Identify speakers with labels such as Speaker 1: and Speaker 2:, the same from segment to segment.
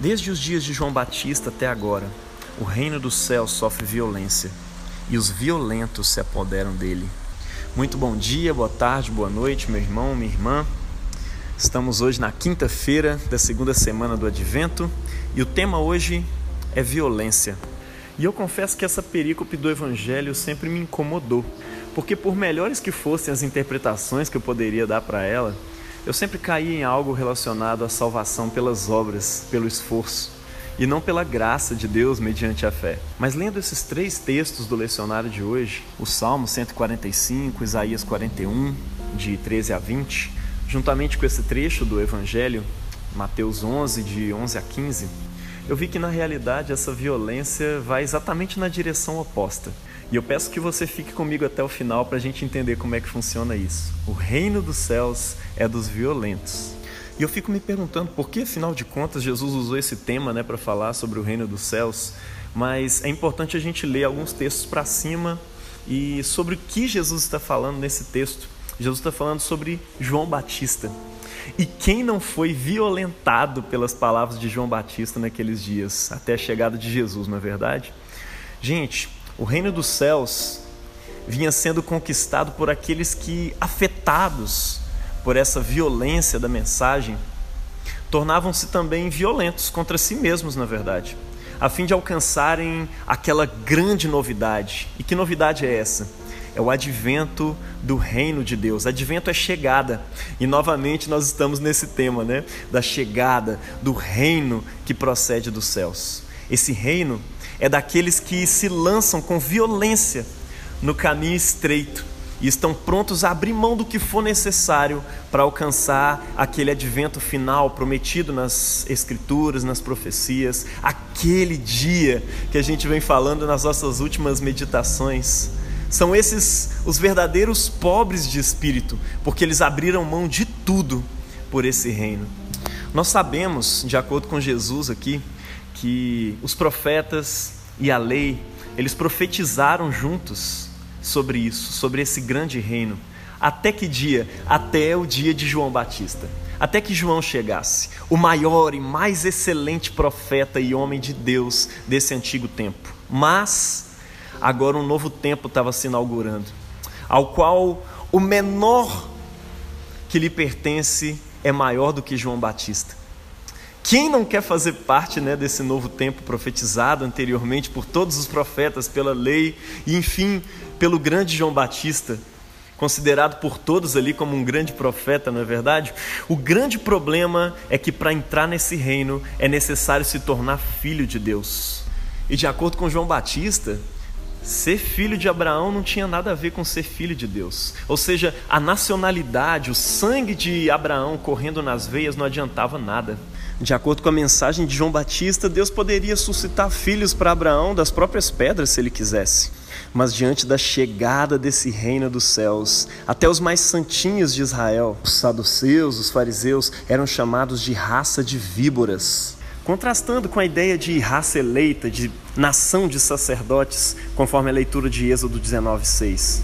Speaker 1: Desde os dias de João Batista até agora, o reino dos céus sofre violência e os violentos se apoderam dele. Muito bom dia, boa tarde, boa noite, meu irmão, minha irmã. Estamos hoje na quinta-feira da segunda semana do Advento e o tema hoje é violência. E eu confesso que essa perícope do Evangelho sempre me incomodou, porque por melhores que fossem as interpretações que eu poderia dar para ela, eu sempre caí em algo relacionado à salvação pelas obras, pelo esforço, e não pela graça de Deus mediante a fé. Mas lendo esses três textos do lecionário de hoje, o Salmo 145, Isaías 41, de 13 a 20, juntamente com esse trecho do Evangelho, Mateus 11, de 11 a 15, eu vi que na realidade essa violência vai exatamente na direção oposta. E eu peço que você fique comigo até o final para a gente entender como é que funciona isso. O reino dos céus é dos violentos. E eu fico me perguntando por que, afinal de contas, Jesus usou esse tema né, para falar sobre o reino dos céus. Mas é importante a gente ler alguns textos para cima e sobre o que Jesus está falando nesse texto. Jesus está falando sobre João Batista. E quem não foi violentado pelas palavras de João Batista naqueles dias, até a chegada de Jesus, não é verdade? Gente, o reino dos céus vinha sendo conquistado por aqueles que, afetados por essa violência da mensagem, tornavam-se também violentos contra si mesmos, na verdade, a fim de alcançarem aquela grande novidade. E que novidade é essa? É o advento do reino de Deus. Advento é chegada. E novamente nós estamos nesse tema, né? Da chegada do reino que procede dos céus. Esse reino é daqueles que se lançam com violência no caminho estreito e estão prontos a abrir mão do que for necessário para alcançar aquele advento final prometido nas Escrituras, nas profecias, aquele dia que a gente vem falando nas nossas últimas meditações. São esses os verdadeiros pobres de espírito, porque eles abriram mão de tudo por esse reino. Nós sabemos, de acordo com Jesus aqui, que os profetas e a lei, eles profetizaram juntos sobre isso, sobre esse grande reino. Até que dia? Até o dia de João Batista. Até que João chegasse, o maior e mais excelente profeta e homem de Deus desse antigo tempo. Mas agora um novo tempo estava se inaugurando, ao qual o menor que lhe pertence é maior do que João Batista. Quem não quer fazer parte né, desse novo tempo profetizado anteriormente por todos os profetas, pela lei e, enfim, pelo grande João Batista, considerado por todos ali como um grande profeta, não é verdade? O grande problema é que para entrar nesse reino é necessário se tornar filho de Deus. E de acordo com João Batista, Ser filho de Abraão não tinha nada a ver com ser filho de Deus. Ou seja, a nacionalidade, o sangue de Abraão correndo nas veias não adiantava nada. De acordo com a mensagem de João Batista, Deus poderia suscitar filhos para Abraão das próprias pedras se ele quisesse. Mas diante da chegada desse reino dos céus, até os mais santinhos de Israel, os saduceus, os fariseus, eram chamados de raça de víboras contrastando com a ideia de raça eleita, de nação de sacerdotes, conforme a leitura de Êxodo 19:6.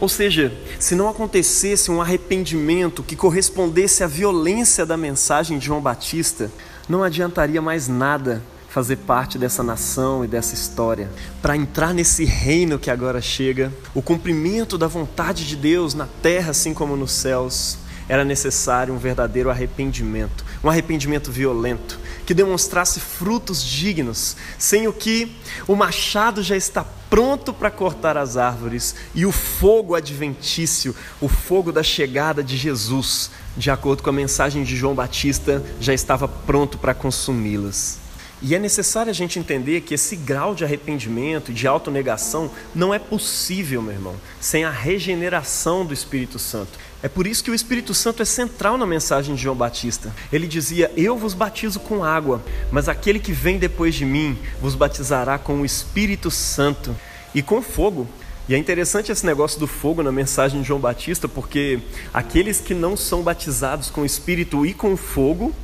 Speaker 1: Ou seja, se não acontecesse um arrependimento que correspondesse à violência da mensagem de João Batista, não adiantaria mais nada fazer parte dessa nação e dessa história. Para entrar nesse reino que agora chega, o cumprimento da vontade de Deus na terra, assim como nos céus, era necessário um verdadeiro arrependimento, um arrependimento violento, que demonstrasse frutos dignos, sem o que o machado já está pronto para cortar as árvores e o fogo adventício, o fogo da chegada de Jesus, de acordo com a mensagem de João Batista, já estava pronto para consumi-las. E é necessário a gente entender que esse grau de arrependimento, de autonegação, não é possível, meu irmão, sem a regeneração do Espírito Santo. É por isso que o Espírito Santo é central na mensagem de João Batista. Ele dizia: Eu vos batizo com água, mas aquele que vem depois de mim vos batizará com o Espírito Santo e com fogo. E é interessante esse negócio do fogo na mensagem de João Batista, porque aqueles que não são batizados com o Espírito e com fogo,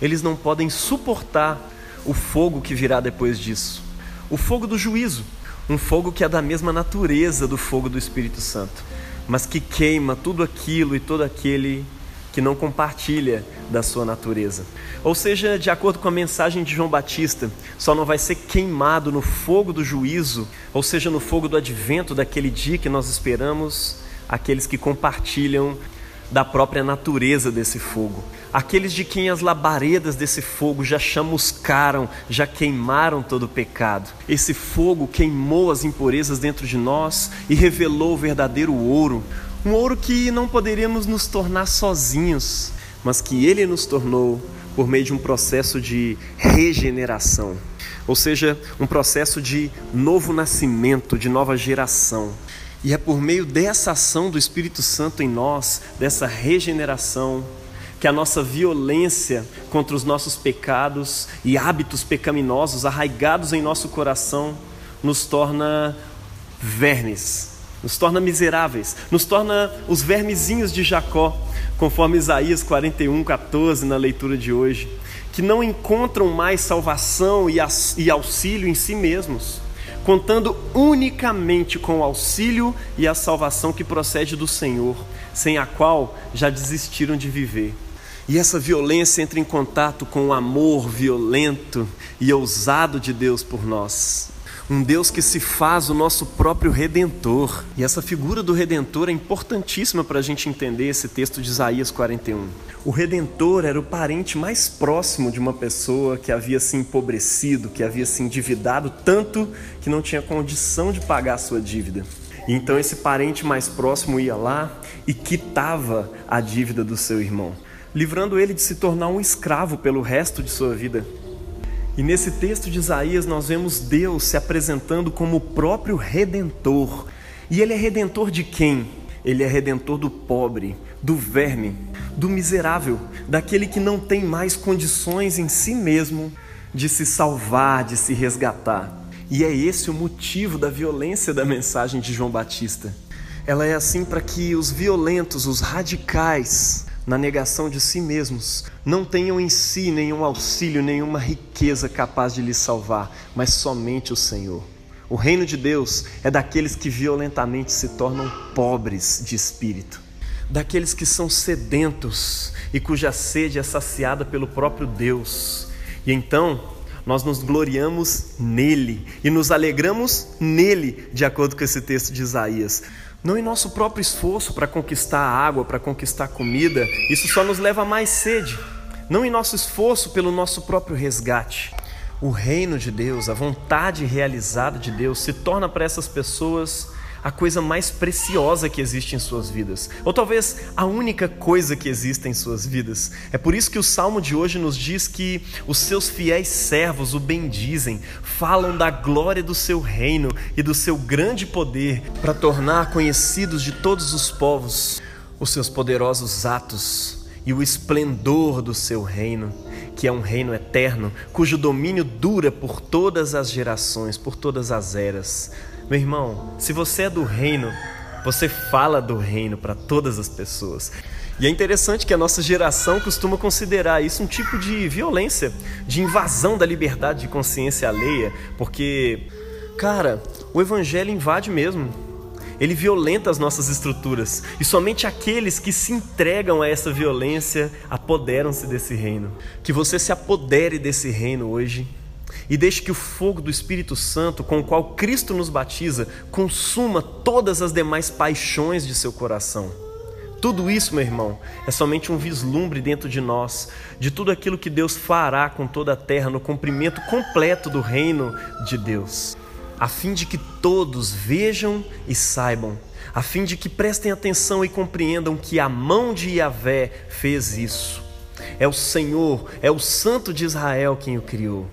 Speaker 1: eles não podem suportar o fogo que virá depois disso. O fogo do juízo, um fogo que é da mesma natureza do fogo do Espírito Santo, mas que queima tudo aquilo e todo aquele que não compartilha da sua natureza. Ou seja, de acordo com a mensagem de João Batista, só não vai ser queimado no fogo do juízo, ou seja, no fogo do advento daquele dia que nós esperamos, aqueles que compartilham da própria natureza desse fogo. Aqueles de quem as labaredas desse fogo já chamuscaram, já queimaram todo o pecado. Esse fogo queimou as impurezas dentro de nós e revelou o verdadeiro ouro, um ouro que não poderíamos nos tornar sozinhos, mas que ele nos tornou por meio de um processo de regeneração, ou seja, um processo de novo nascimento, de nova geração. E é por meio dessa ação do Espírito Santo em nós, dessa regeneração, que a nossa violência contra os nossos pecados e hábitos pecaminosos arraigados em nosso coração nos torna vermes, nos torna miseráveis, nos torna os vermezinhos de Jacó, conforme Isaías 41, 14 na leitura de hoje, que não encontram mais salvação e auxílio em si mesmos contando unicamente com o auxílio e a salvação que procede do Senhor, sem a qual já desistiram de viver. E essa violência entra em contato com o amor violento e ousado de Deus por nós um Deus que se faz o nosso próprio redentor. E essa figura do redentor é importantíssima para a gente entender esse texto de Isaías 41. O redentor era o parente mais próximo de uma pessoa que havia se empobrecido, que havia se endividado tanto que não tinha condição de pagar a sua dívida. Então esse parente mais próximo ia lá e quitava a dívida do seu irmão, livrando ele de se tornar um escravo pelo resto de sua vida. E nesse texto de Isaías nós vemos Deus se apresentando como o próprio redentor. E ele é redentor de quem? Ele é redentor do pobre, do verme, do miserável, daquele que não tem mais condições em si mesmo de se salvar, de se resgatar. E é esse o motivo da violência da mensagem de João Batista. Ela é assim para que os violentos, os radicais, na negação de si mesmos, não tenham em si nenhum auxílio, nenhuma riqueza capaz de lhes salvar, mas somente o Senhor. O reino de Deus é daqueles que violentamente se tornam pobres de espírito, daqueles que são sedentos e cuja sede é saciada pelo próprio Deus. E então, nós nos gloriamos nele e nos alegramos nele, de acordo com esse texto de Isaías. Não em nosso próprio esforço para conquistar água, para conquistar comida, isso só nos leva a mais sede. Não em nosso esforço pelo nosso próprio resgate. O reino de Deus, a vontade realizada de Deus, se torna para essas pessoas a coisa mais preciosa que existe em suas vidas, ou talvez a única coisa que existe em suas vidas. É por isso que o salmo de hoje nos diz que os seus fiéis servos o bendizem, falam da glória do seu reino e do seu grande poder para tornar conhecidos de todos os povos os seus poderosos atos e o esplendor do seu reino, que é um reino eterno, cujo domínio dura por todas as gerações, por todas as eras. Meu irmão, se você é do reino, você fala do reino para todas as pessoas. E é interessante que a nossa geração costuma considerar isso um tipo de violência, de invasão da liberdade de consciência alheia, porque, cara, o evangelho invade mesmo. Ele violenta as nossas estruturas e somente aqueles que se entregam a essa violência apoderam-se desse reino. Que você se apodere desse reino hoje e deixe que o fogo do Espírito Santo, com o qual Cristo nos batiza, consuma todas as demais paixões de seu coração. Tudo isso, meu irmão, é somente um vislumbre dentro de nós de tudo aquilo que Deus fará com toda a terra no cumprimento completo do reino de Deus, a fim de que todos vejam e saibam, a fim de que prestem atenção e compreendam que a mão de Yahvé fez isso. É o Senhor, é o Santo de Israel quem o criou.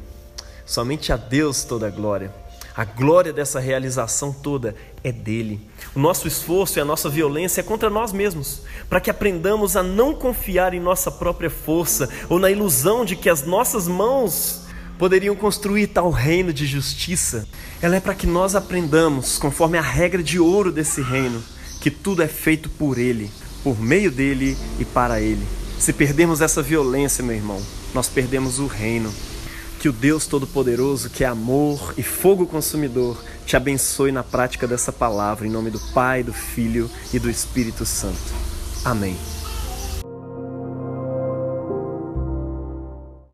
Speaker 1: Somente a Deus toda a glória. A glória dessa realização toda é dele. O nosso esforço e a nossa violência é contra nós mesmos, para que aprendamos a não confiar em nossa própria força ou na ilusão de que as nossas mãos poderiam construir tal reino de justiça. Ela é para que nós aprendamos, conforme a regra de ouro desse reino, que tudo é feito por ele, por meio dele e para ele. Se perdermos essa violência, meu irmão, nós perdemos o reino. Que o Deus Todo-Poderoso, que é amor e fogo consumidor, te abençoe na prática dessa palavra, em nome do Pai, do Filho e do Espírito Santo. Amém.